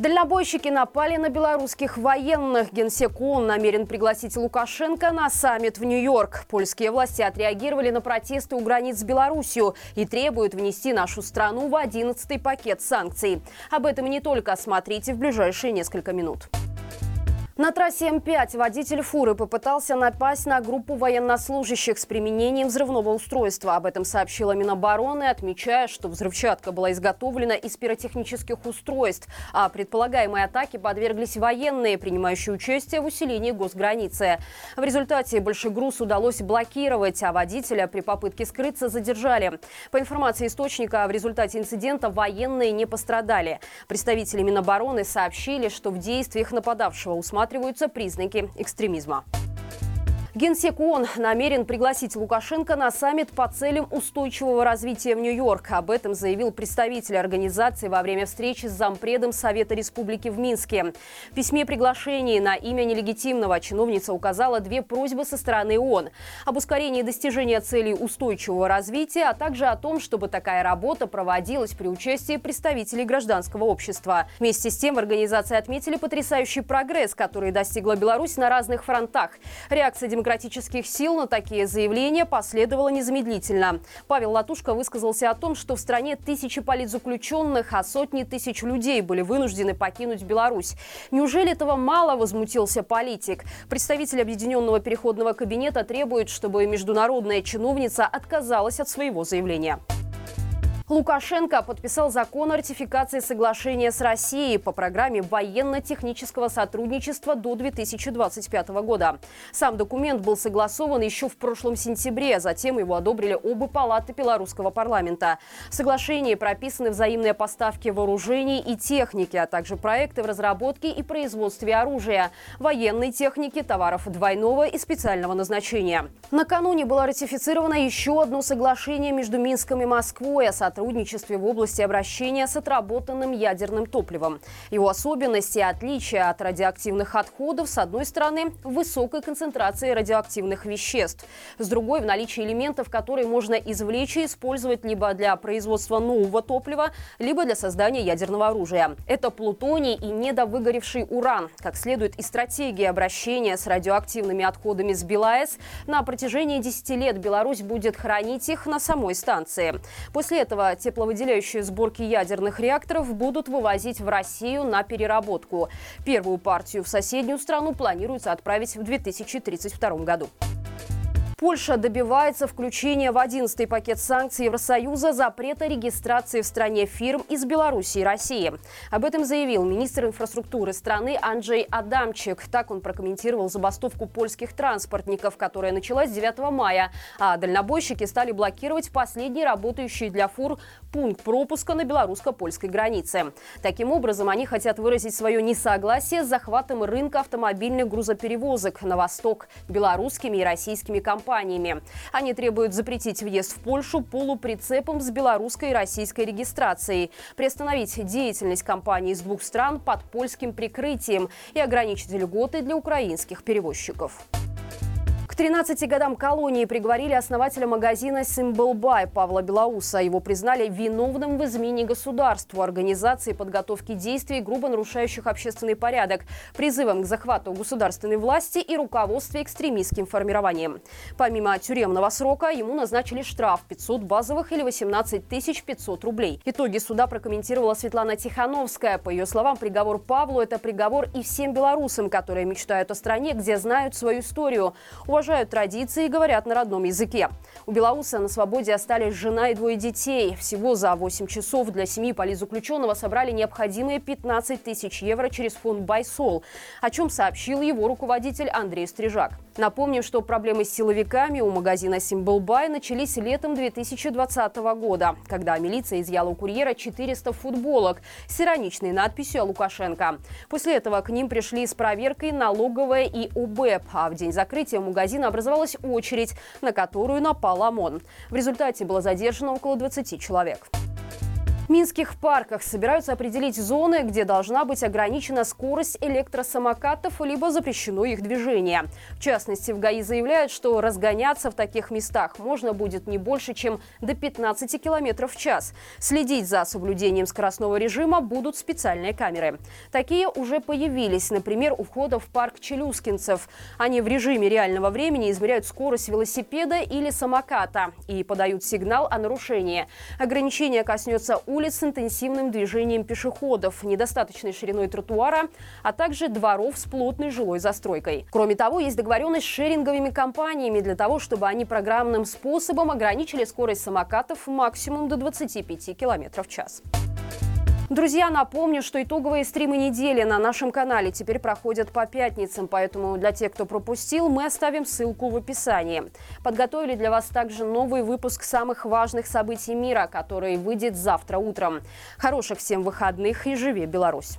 Дальнобойщики напали на белорусских военных. Генсек ООН намерен пригласить Лукашенко на саммит в Нью-Йорк. Польские власти отреагировали на протесты у границ с Беларусью и требуют внести нашу страну в 11-й пакет санкций. Об этом не только. Смотрите в ближайшие несколько минут. На трассе М5 водитель фуры попытался напасть на группу военнослужащих с применением взрывного устройства. Об этом сообщила Минобороны, отмечая, что взрывчатка была изготовлена из пиротехнических устройств, а предполагаемой атаке подверглись военные, принимающие участие в усилении госграницы. В результате большой груз удалось блокировать, а водителя при попытке скрыться задержали. По информации источника, в результате инцидента военные не пострадали. Представители Минобороны сообщили, что в действиях нападавшего усматривали усматриваются признаки экстремизма. Генсек ООН намерен пригласить Лукашенко на саммит по целям устойчивого развития в Нью-Йорк. Об этом заявил представитель организации во время встречи с зампредом Совета Республики в Минске. В письме приглашении на имя нелегитимного чиновница указала две просьбы со стороны ООН. Об ускорении достижения целей устойчивого развития, а также о том, чтобы такая работа проводилась при участии представителей гражданского общества. Вместе с тем в организации отметили потрясающий прогресс, который достигла Беларусь на разных фронтах. Реакция демократических сил на такие заявления последовало незамедлительно. Павел Латушко высказался о том, что в стране тысячи политзаключенных, а сотни тысяч людей были вынуждены покинуть Беларусь. Неужели этого мало, возмутился политик. Представитель Объединенного переходного кабинета требует, чтобы международная чиновница отказалась от своего заявления. Лукашенко подписал закон о ратификации соглашения с Россией по программе военно-технического сотрудничества до 2025 года. Сам документ был согласован еще в прошлом сентябре, затем его одобрили оба палаты белорусского парламента. В соглашении прописаны взаимные поставки вооружений и техники, а также проекты в разработке и производстве оружия, военной техники, товаров двойного и специального назначения. Накануне было ратифицировано еще одно соглашение между Минском и Москвой о сотрудничестве сотрудничестве в области обращения с отработанным ядерным топливом. Его особенности и отличия от радиоактивных отходов, с одной стороны, в высокой концентрации радиоактивных веществ, с другой, в наличии элементов, которые можно извлечь и использовать либо для производства нового топлива, либо для создания ядерного оружия. Это плутоний и недовыгоревший уран. Как следует из стратегии обращения с радиоактивными отходами с БелАЭС, на протяжении 10 лет Беларусь будет хранить их на самой станции. После этого тепловыделяющие сборки ядерных реакторов будут вывозить в Россию на переработку. Первую партию в соседнюю страну планируется отправить в 2032 году. Польша добивается включения в 11-й пакет санкций Евросоюза запрета регистрации в стране фирм из Беларуси и России. Об этом заявил министр инфраструктуры страны Анджей Адамчик. Так он прокомментировал забастовку польских транспортников, которая началась 9 мая. А дальнобойщики стали блокировать последний работающий для фур пункт пропуска на белорусско-польской границе. Таким образом, они хотят выразить свое несогласие с захватом рынка автомобильных грузоперевозок на восток белорусскими и российскими компаниями компаниями. Они требуют запретить въезд в Польшу полуприцепом с белорусской и российской регистрацией, приостановить деятельность компаний из двух стран под польским прикрытием и ограничить льготы для украинских перевозчиков. 13 годам колонии приговорили основателя магазина «Симбл Бай» Павла Белоуса. Его признали виновным в измене государству, организации подготовки действий, грубо нарушающих общественный порядок, призывом к захвату государственной власти и руководстве экстремистским формированием. Помимо тюремного срока, ему назначили штраф 500 базовых или 18 500 рублей. Итоги суда прокомментировала Светлана Тихановская. По ее словам, приговор Павлу – это приговор и всем белорусам, которые мечтают о стране, где знают свою историю. Уважаемые уважают традиции и говорят на родном языке. У Белоуса на свободе остались жена и двое детей. Всего за 8 часов для семьи политзаключенного собрали необходимые 15 тысяч евро через фонд «Байсол», о чем сообщил его руководитель Андрей Стрижак. Напомним, что проблемы с силовиками у магазина «Симблбай» начались летом 2020 года, когда милиция изъяла у курьера 400 футболок с ироничной надписью о Лукашенко. После этого к ним пришли с проверкой налоговая и УБЭП, а в день закрытия магазина магазина образовалась очередь, на которую напал ОМОН. В результате было задержано около 20 человек. Минских парках собираются определить зоны, где должна быть ограничена скорость электросамокатов, либо запрещено их движение. В частности, в ГАИ заявляют, что разгоняться в таких местах можно будет не больше, чем до 15 км в час. Следить за соблюдением скоростного режима будут специальные камеры. Такие уже появились, например, у входа в парк Челюскинцев. Они в режиме реального времени измеряют скорость велосипеда или самоката и подают сигнал о нарушении. Ограничение коснется улиц улиц с интенсивным движением пешеходов, недостаточной шириной тротуара, а также дворов с плотной жилой застройкой. Кроме того, есть договоренность с шеринговыми компаниями для того, чтобы они программным способом ограничили скорость самокатов максимум до 25 км в час. Друзья, напомню, что итоговые стримы недели на нашем канале теперь проходят по пятницам, поэтому для тех, кто пропустил, мы оставим ссылку в описании. Подготовили для вас также новый выпуск самых важных событий мира, который выйдет завтра утром. Хороших всем выходных и живи Беларусь!